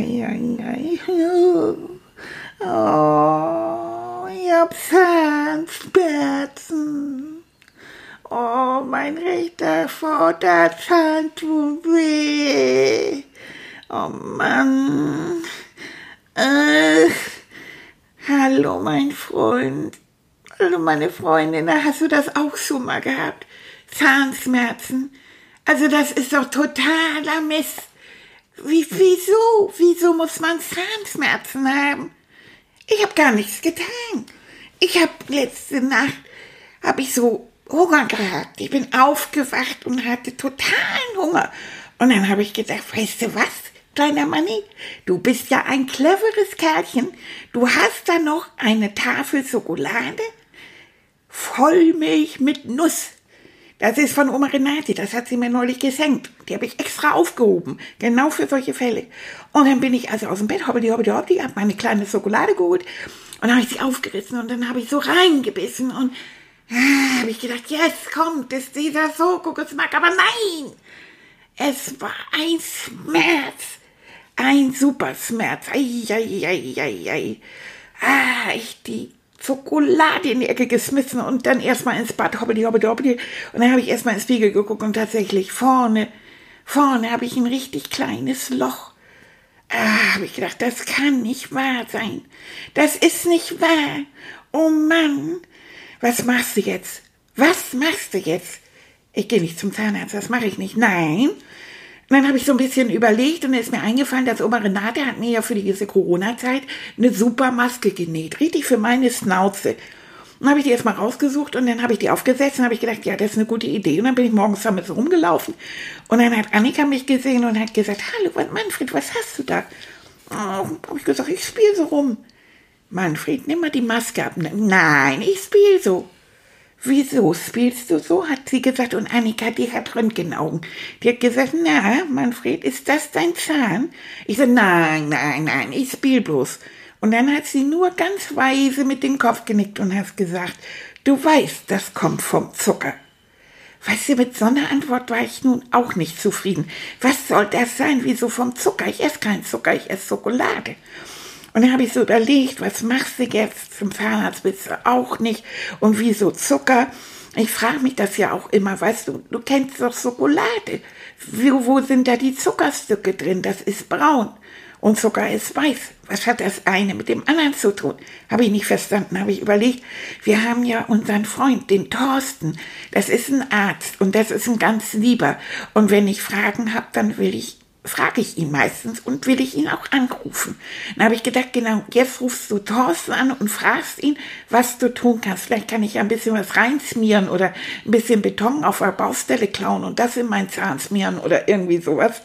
Ei, ei, ei. Oh, ich hab Zahnschmerzen. Oh, mein rechter Vorderzahn tut weh. Oh Mann. Äh, hallo, mein Freund. Hallo, meine Freundin. Hast du das auch schon mal gehabt? Zahnschmerzen? Also das ist doch totaler Mist. Wie, wieso? Wieso muss man Zahnschmerzen haben? Ich habe gar nichts getan. Ich habe letzte Nacht habe ich so Hunger gehabt. Ich bin aufgewacht und hatte totalen Hunger. Und dann habe ich gedacht, weißt du was, kleiner Manni, du bist ja ein cleveres Kerlchen. Du hast da noch eine Tafel Schokolade, Vollmilch mit Nuss. Das ist von Oma Renate, das hat sie mir neulich geschenkt. Die habe ich extra aufgehoben, genau für solche Fälle. Und dann bin ich also aus dem Bett, hoppidi, hoppidi, hoppidi, habe meine kleine Schokolade geholt und habe ich sie aufgerissen und dann habe ich so reingebissen und ah, habe ich gedacht, jetzt kommt es dieser Schokogeschmack, aber nein! Es war ein Schmerz, ein super Schmerz. Ei, ei, ei, ei, ei. Ah, ich die Schokolade in die Ecke geschmissen und dann erstmal ins Bad, hoppidi, hoppidi, hoppidi. Und dann habe ich erstmal ins Spiegel geguckt und tatsächlich vorne, vorne habe ich ein richtig kleines Loch. Ah, habe ich gedacht, das kann nicht wahr sein. Das ist nicht wahr. Oh Mann, was machst du jetzt? Was machst du jetzt? Ich gehe nicht zum Zahnarzt, das mache ich nicht. Nein, und dann habe ich so ein bisschen überlegt und ist mir eingefallen, dass Oma Renate hat mir ja für diese Corona-Zeit eine super Maske genäht. Richtig für meine Schnauze. Und dann habe ich die erstmal rausgesucht und dann habe ich die aufgesetzt und habe ich gedacht, ja, das ist eine gute Idee. Und dann bin ich morgens damit so rumgelaufen. Und dann hat Annika mich gesehen und hat gesagt, hallo Manfred, was hast du da? Oh, habe ich gesagt, ich spiele so rum. Manfred, nimm mal die Maske ab. Nein, ich spiele so. Wieso spielst du so? hat sie gesagt. Und Annika, die hat Röntgenaugen. Die hat gesagt, na, Manfred, ist das dein Zahn? Ich so, nein, nein, nein, ich spiel bloß. Und dann hat sie nur ganz weise mit dem Kopf genickt und hat gesagt, du weißt, das kommt vom Zucker. Weißt du, mit so einer Antwort war ich nun auch nicht zufrieden. Was soll das sein? Wieso vom Zucker? Ich esse keinen Zucker, ich esse Schokolade. Und dann habe ich so überlegt, was machst du jetzt? Zum Zahnarzt bist du auch nicht. Und wieso Zucker? Ich frage mich das ja auch immer, weißt du, du kennst doch Schokolade. Wo, wo sind da die Zuckerstücke drin? Das ist braun. Und Zucker ist weiß. Was hat das eine mit dem anderen zu tun? Habe ich nicht verstanden, habe ich überlegt. Wir haben ja unseren Freund, den Thorsten. Das ist ein Arzt und das ist ein ganz lieber. Und wenn ich Fragen habe, dann will ich frage ich ihn meistens und will ich ihn auch anrufen. Dann habe ich gedacht, genau, jetzt rufst du Thorsten an und fragst ihn, was du tun kannst. Vielleicht kann ich ein bisschen was reinsmieren oder ein bisschen Beton auf der Baustelle klauen und das in meinen Zahn smieren oder irgendwie sowas.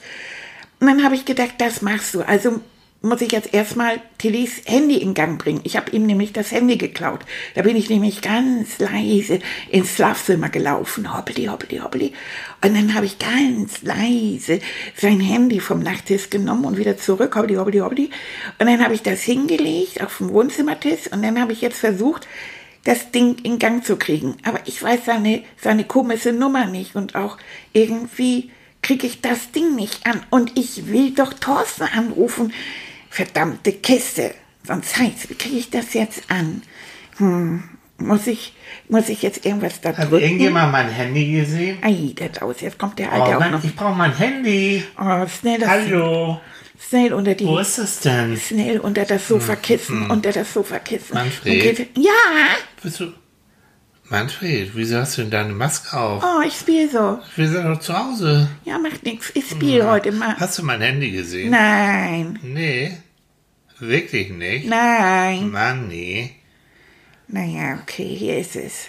Und dann habe ich gedacht, das machst du. Also muss ich jetzt erstmal Tillys Handy in Gang bringen. Ich habe ihm nämlich das Handy geklaut. Da bin ich nämlich ganz leise ins Schlafzimmer gelaufen, hoppeli, hoppeli, hoppeli. Und dann habe ich ganz leise sein Handy vom Nachttisch genommen und wieder zurück, hoppeli, hoppeli, hoppeli. Und dann habe ich das hingelegt auf dem Wohnzimmertisch und dann habe ich jetzt versucht, das Ding in Gang zu kriegen. Aber ich weiß seine, seine komische Nummer nicht und auch irgendwie kriege ich das Ding nicht an. Und ich will doch Thorsten anrufen verdammte Kiste. Sonst heißt, wie kriege ich das jetzt an? Hm, muss ich, muss ich jetzt irgendwas da Hat drücken? irgendjemand mein Handy gesehen? Ei, der aus, jetzt kommt der Alte oh, auch noch. Ich brauche mein Handy. Oh, schnell das. Hallo. Schnell unter die. Wo ist es denn? Schnell unter das Sofakissen, hm. unter das Sofakissen. Manfred. Okay. Ja. Bist du? Manfred, wieso hast du denn deine Maske auf? Oh, ich spiele so. Wir sind doch zu Hause. Ja, macht nichts. Ich spiele ja. heute mal. Hast du mein Handy gesehen? Nein. Nee. Wirklich nicht? Nein. Mann, nee. Naja, okay, hier ist es.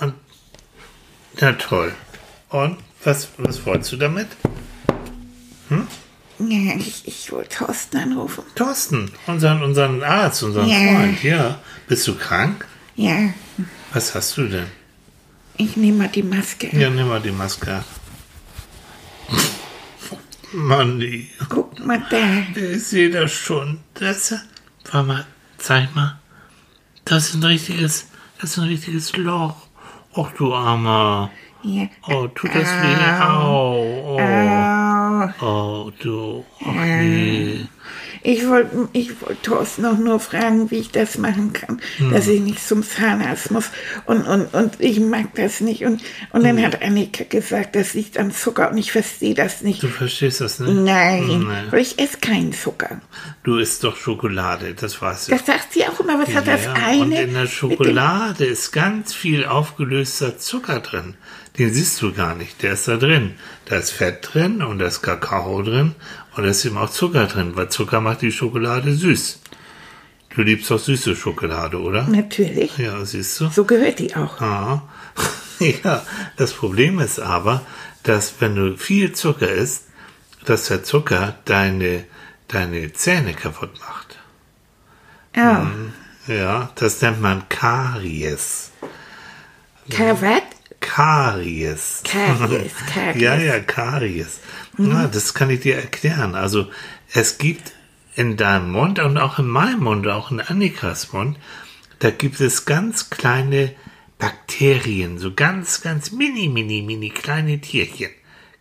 Und, na toll. Und was, was wolltest du damit? Hm? Ja, ich, ich wollte Thorsten anrufen. Thorsten, unseren, unseren Arzt, unseren Ja. Freund, ja. Bist du krank? Ja, Was hast du denn? ich nehme mal die Maske. Ja, nimm mal die Maske. Ab. Mann, die- Guck mal da. ich sehe das schon. Das, warte mal, zeig mal. Das ist ein richtiges, das ist ein richtiges Loch. Och, du Armer. Ja. Oh, tut das weh? Au. Oh, Au. oh du. Ach nee. Ich wollte ich wollt Thorsten noch nur fragen, wie ich das machen kann, dass ich nicht zum Zahnarzt muss. Und, und, und ich mag das nicht. Und, und dann hat Annika gesagt, das liegt am Zucker und ich verstehe das nicht. Du verstehst das nicht? Nein, Nein. weil ich esse keinen Zucker. Du isst doch Schokolade, das weißt du. Das sagt sie auch immer. Was hat das Ja, eine? Und in der Schokolade ist ganz viel aufgelöster Zucker drin. Den siehst du gar nicht. Der ist da drin. Da ist Fett drin und da ist Kakao drin und da ist eben auch Zucker drin, weil Zucker macht die Schokolade süß. Du liebst doch süße Schokolade, oder? Natürlich. Ja, siehst du? So gehört die auch. Ah. Ja, das Problem ist aber, dass wenn du viel Zucker isst, dass der Zucker deine, deine Zähne kaputt macht. Oh. Mhm. Ja, das nennt man Karies. Kavat? Karies. Karies, Karies. Ja, ja, Karies. Ja, das kann ich dir erklären. Also es gibt in deinem Mund und auch in meinem Mund, auch in Annikas Mund, da gibt es ganz kleine Bakterien, so ganz, ganz mini, mini, mini kleine Tierchen.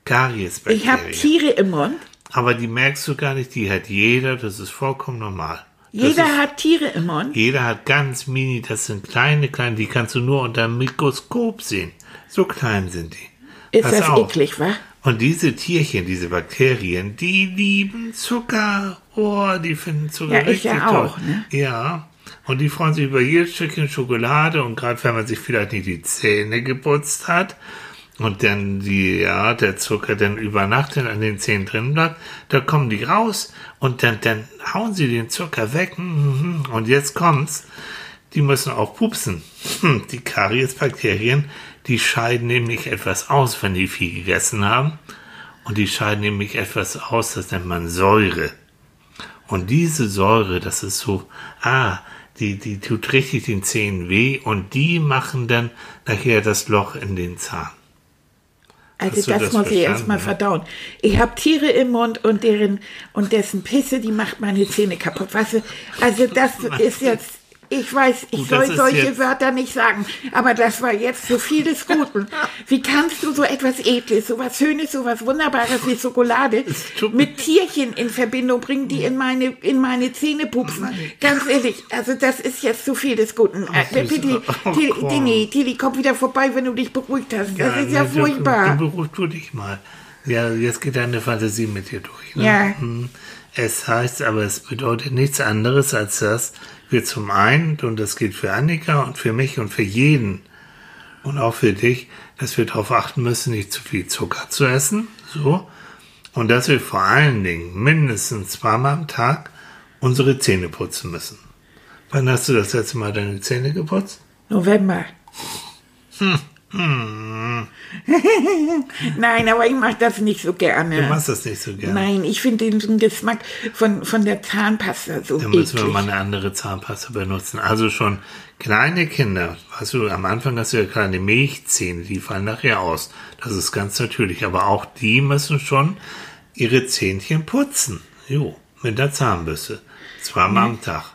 Kariesbakterien. Ich habe Tiere im Mund. Aber die merkst du gar nicht, die hat jeder, das ist vollkommen normal. Jeder ist, hat Tiere im Mund. jeder hat ganz mini, das sind kleine, kleine, die kannst du nur unter dem Mikroskop sehen. So klein sind die. Ist Pass das auf. eklig, wa? Und diese Tierchen, diese Bakterien, die lieben Zucker. Oh, die finden Zucker Ja, ich richtig ja toll. auch, ne? Ja. Und die freuen sich über jedes Stückchen Schokolade und gerade wenn man sich vielleicht nicht die Zähne geputzt hat und dann die, ja, der Zucker dann über Nacht dann an den Zähnen drin bleibt, da kommen die raus und dann, dann hauen sie den Zucker weg. Mhm. Und jetzt kommt's. Die müssen auch pupsen. Hm, Die Kariesbakterien, die scheiden nämlich etwas aus, wenn die viel gegessen haben. Und die scheiden nämlich etwas aus, das nennt man Säure. Und diese Säure, das ist so, ah, die, die tut richtig den Zähnen weh und die machen dann nachher das Loch in den Zahn. Also das, das muss ich erst mal verstanden, verdauen. Ich habe Tiere im Mund und deren und dessen Pisse, die macht meine Zähne kaputt. Weißt du, also das ist jetzt, ich weiß, ich Gut, das soll solche jetzt- Wörter nicht sagen, aber das war jetzt so viel des Guten. Wie kannst du so etwas Edles, so was Schönes, so was Wunderbares wie Schokolade mit Tierchen in Verbindung bringen, die in meine, in meine Zähne pupsen? Ganz ehrlich, also das ist jetzt so viel des Guten. Äh, Süße. Tilly, Oh, Tilly, komm. Tilly, komm wieder vorbei, wenn du dich beruhigt hast. Das ist ja ne, furchtbar. Du beruhig du dich mal. Ja, jetzt geht deine Fantasie mit dir durch. Ne? Ja. Hm. Es heißt aber, es bedeutet nichts anderes, als dass wir zum einen, und das gilt für Annika und für mich und für jeden und auch für dich, dass wir darauf achten müssen, nicht zu viel Zucker zu essen. So. Und dass wir vor allen Dingen mindestens zweimal am Tag unsere Zähne putzen müssen. Wann hast du das letzte Mal deine Zähne geputzt? November. Nein, aber ich mache das nicht so Du gerne. machst das nicht so gerne. Nein, ich finde den Geschmack von, von der Zahnpasta so Dann müssen wir mal eine andere Zahnpasta benutzen. Also schon kleine Kinder, weißt du, am Anfang hast du ja kleine Milchzähne, die fallen nachher aus. Das ist ganz natürlich. Aber auch die müssen schon ihre Zähnchen putzen. Jo, mit der Zahnbürste. Zweimal am Tag.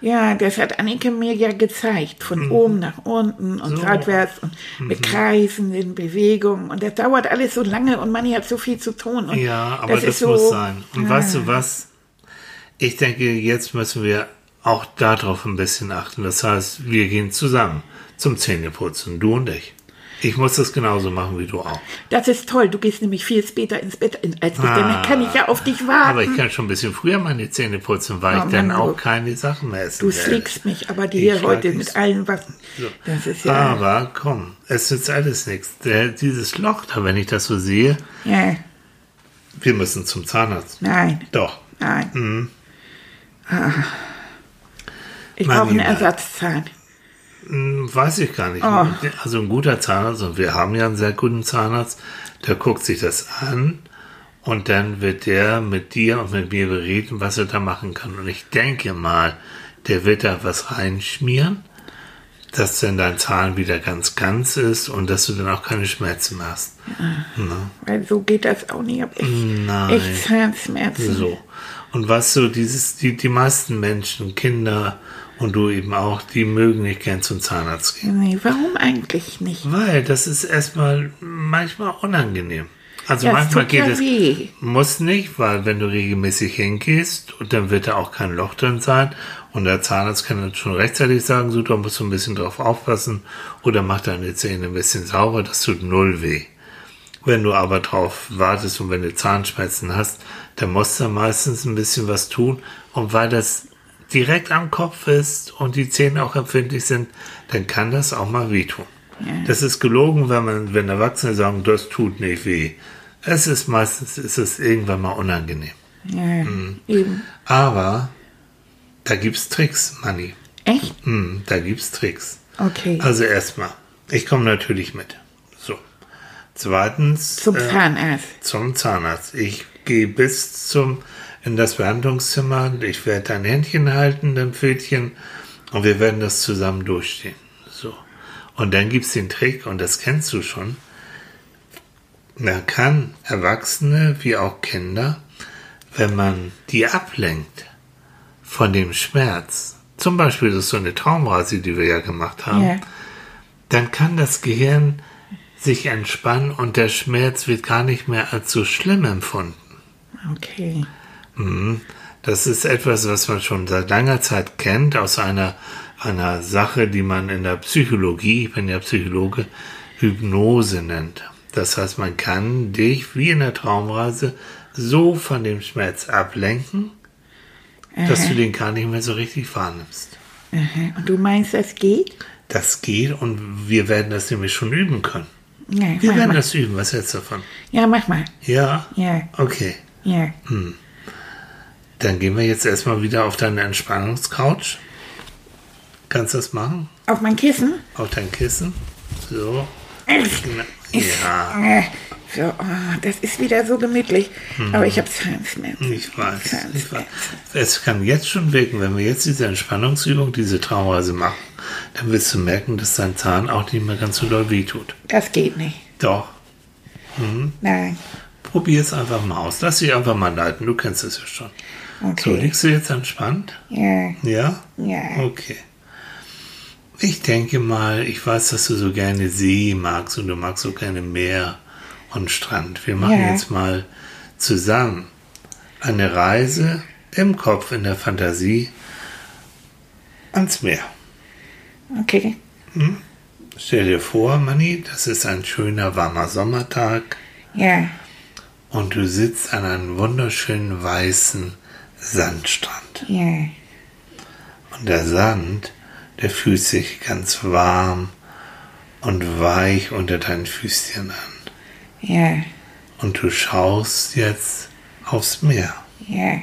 Ja, das hat Annike mir ja gezeigt. Von Mhm. oben nach unten und seitwärts und mit Kreisen in Bewegung. Und das dauert alles so lange und Manni hat so viel zu tun. Und Ja, aber das, so, muss sein. Und Ah. weißt du was? Ich denke, jetzt müssen wir auch darauf ein bisschen achten. Das heißt, wir gehen zusammen zum Zähneputzen, du und ich. Ich muss das genauso machen wie du auch. Das ist toll. Du gehst nämlich viel später ins Bett als ich. Dann kann ich ja auf dich warten. Ah. Aber ich kann schon ein bisschen früher meine Zähne putzen, weil Oh ich dann Mann, auch keine Sachen mehr essen Du schlägst mich, aber die hier heute mit so. allen Waffen. Das ist ja. Aber komm, es nützt alles nichts. Der, dieses Loch da, wenn ich das so sehe, ja, wir müssen zum Zahnarzt. nein, Doch. nein. Mhm. Ah. Ich brauche einen. Ersatzzahn. Hm, Weiß ich gar nicht. Oh. Also ein guter Zahnarzt, und wir haben ja einen sehr guten Zahnarzt, der guckt sich das an Und dann wird der mit dir und mit mir bereden, was er da machen kann. Und ich denke mal, der wird da was reinschmieren, dass dann dein Zahn wieder ganz ganz ist und dass du dann auch keine Schmerzen hast. Ne? Weil so geht das auch nicht. Ich Nein. echt Zahnschmerzen. So. Und was so dieses, die, die meisten Menschen, Kinder und du eben auch, die mögen nicht gern zum Zahnarzt gehen. Nee, warum eigentlich nicht? Weil das ist erstmal manchmal unangenehm. Also Ja, manchmal geht ja es. weh. Muss nicht, weil wenn du regelmäßig hingehst, und dann wird da auch kein Loch drin sein. Und der Zahnarzt kann dann schon rechtzeitig sagen, so, da musst du ein bisschen drauf aufpassen. Oder mach deine Zähne ein bisschen sauber, das tut null weh. Wenn du aber drauf wartest und wenn du Zahnschmerzen hast, dann musst du meistens ein bisschen was tun. Und weil das direkt am Kopf ist und die Zähne auch empfindlich sind, dann kann das auch mal wehtun. Das ist gelogen, wenn man, wenn Erwachsene sagen, das tut nicht weh. Es ist meistens, ist es irgendwann mal unangenehm. Ja, Mhm. eben. Aber da gibt's Tricks, Manni. Echt? Hm, da gibt's Tricks. Okay. Also erstmal, ich komme natürlich mit. So. Zweitens Zum äh, Zahnarzt. zum Zahnarzt. Ich gehe bis zum in das Behandlungszimmer. Ich werde dein Händchen halten, dein Pfötchen, und wir werden das zusammen durchstehen. So. Und dann gibt's den Trick, und das kennst du schon. Man kann Erwachsene wie auch Kinder, wenn man die ablenkt von dem Schmerz, zum Beispiel das ist so eine Traumreise, die wir ja gemacht haben, Ja. dann kann das Gehirn sich entspannen und der Schmerz wird gar nicht mehr als so schlimm empfunden. Okay. Das ist etwas, was man schon seit langer Zeit kennt aus einer, einer Sache, die man in der Psychologie, ich bin ja Psychologe, Hypnose nennt. Das heißt, man kann dich wie in der Traumreise so von dem Schmerz ablenken, dass du den gar nicht mehr so richtig wahrnimmst. Aha. Und du meinst, das geht? Das geht und wir werden das nämlich schon üben können. Ja, Wir werden mal. das üben. Was hältst du davon? Ja, mach mal. Ja? Ja, Okay. ja. Dann gehen wir jetzt erstmal wieder auf deine Entspannungscouch. Kannst du das machen? Auf mein Kissen? Auf dein Kissen. So. Ja, äh, So, oh, das ist wieder so gemütlich. Aber ich habe Zahnschmerzen. ich weiß. Ich weiß. Es kann jetzt schon wirken, wenn wir jetzt diese Entspannungsübung, diese Traumreise machen, dann wirst du merken, dass dein Zahn auch nicht mehr ganz so doll wehtut. Das geht nicht. Doch. Nein. Probier es einfach mal aus. Lass dich einfach mal leiten. Du kennst es ja schon. So, Okay. liegst du jetzt entspannt? Ja, Ja? ja. Okay. Ich denke mal, ich weiß, dass du so gerne See magst und du magst so gerne Meer und Strand. Wir machen Ja. jetzt mal zusammen eine Reise im Kopf, in der Fantasie ans Meer. Okay. Stell dir vor, Manni, das ist ein schöner, warmer Sommertag Ja, und du sitzt an einem wunderschönen weißen Sandstrand. ja. Und der Sand, der fühlt sich ganz warm und weich unter deinen Füßchen an. Ja, Und du schaust jetzt aufs Meer. ja,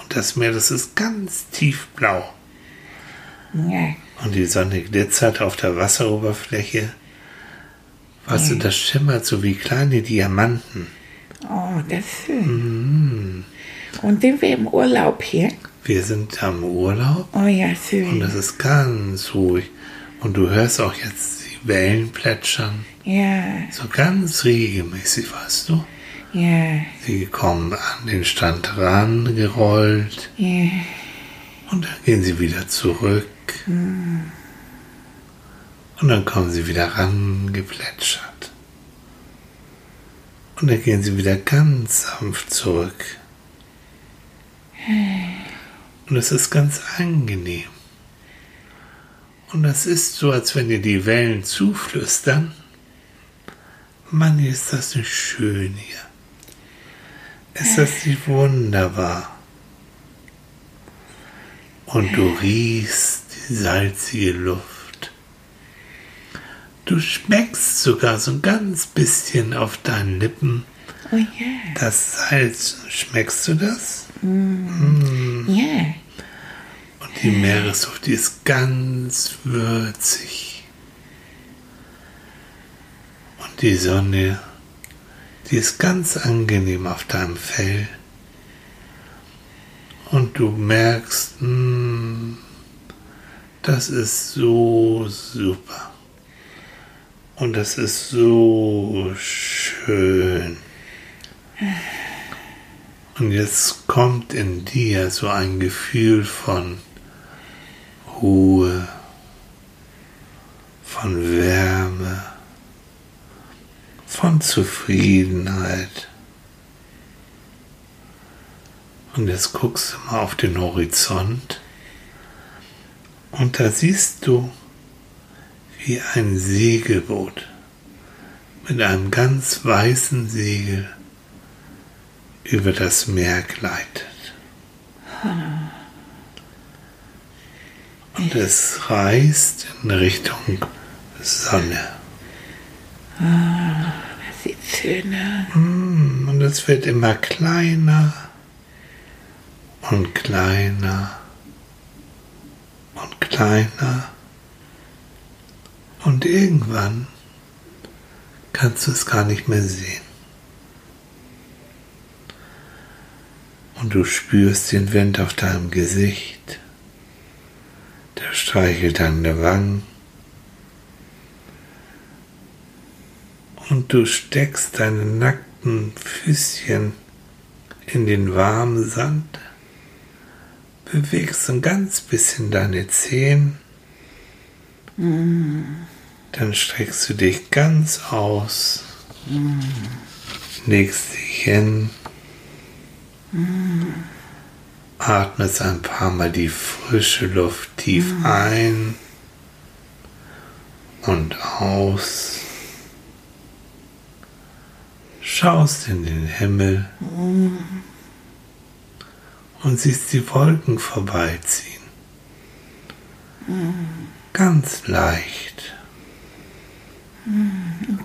Und das Meer, das ist ganz tiefblau. ja. Und die Sonne glitzert auf der Wasseroberfläche. Weißt du, das schimmert so wie kleine Diamanten. Oh, das ist schön. Und sind wir im Urlaub hier? Wir sind am Urlaub Oh ja, und schön. es ist ganz ruhig. Und du hörst auch jetzt die Wellen plätschern. Ja, So ganz regelmäßig, weißt du? ja, Sie kommen an den Strand rangerollt ja. und dann gehen sie wieder zurück. Und dann kommen sie wieder rangeplätschert. Und dann gehen sie wieder ganz sanft zurück. Und es ist ganz angenehm. Und das ist so, als wenn dir die Wellen zuflüstern. Mann, ist das nicht schön hier. Ist das nicht wunderbar? Und du riechst die salzige Luft. Du schmeckst sogar so ein ganz bisschen auf deinen Lippen Oh ja, das Salz. Schmeckst du das? ja. Und die Meeresluft, die ist ganz würzig. Und die Sonne, die ist ganz angenehm auf deinem Fell. Und du merkst, mh, hm, das ist so super. Und das ist so schön. Und jetzt kommt in dir so ein Gefühl von Ruhe, von Wärme, von Zufriedenheit. Und jetzt guckst du mal auf den Horizont und da siehst du, wie ein Segelboot mit einem ganz weißen Segel über das Meer gleitet. Und es reist in Richtung Sonne. das sieht schön aus. Mm, und es wird immer kleiner und kleiner und kleiner. Und irgendwann kannst du es gar nicht mehr sehen. Und du spürst den Wind auf deinem Gesicht. Der streichelt deine Wangen. Und du steckst deine nackten Füßchen in den warmen Sand, bewegst ein ganz bisschen deine Zehen, mm. dann streckst du dich ganz aus, mm. legst dich hin, Atmest ein paar Mal die frische Luft tief ein und aus. Schaust in den Himmel und siehst die Wolken vorbeiziehen. Ganz leicht.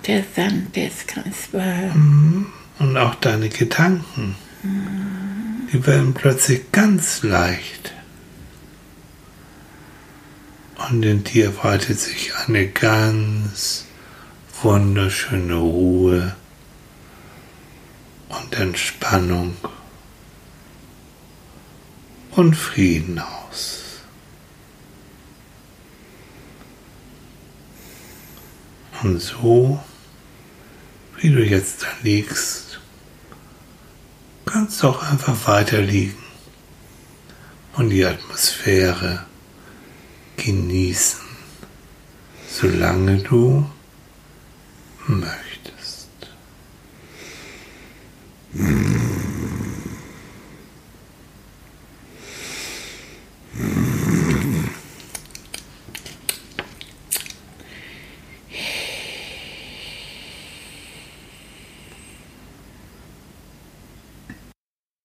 Der Sand ist ganz warm. Und auch deine Gedanken die werden plötzlich ganz leicht. Und in dir weitet sich eine ganz wunderschöne Ruhe und Entspannung und Frieden aus. Und so, wie du jetzt da liegst, kannst auch einfach weiter liegen und die Atmosphäre genießen, solange du möchtest. Hm.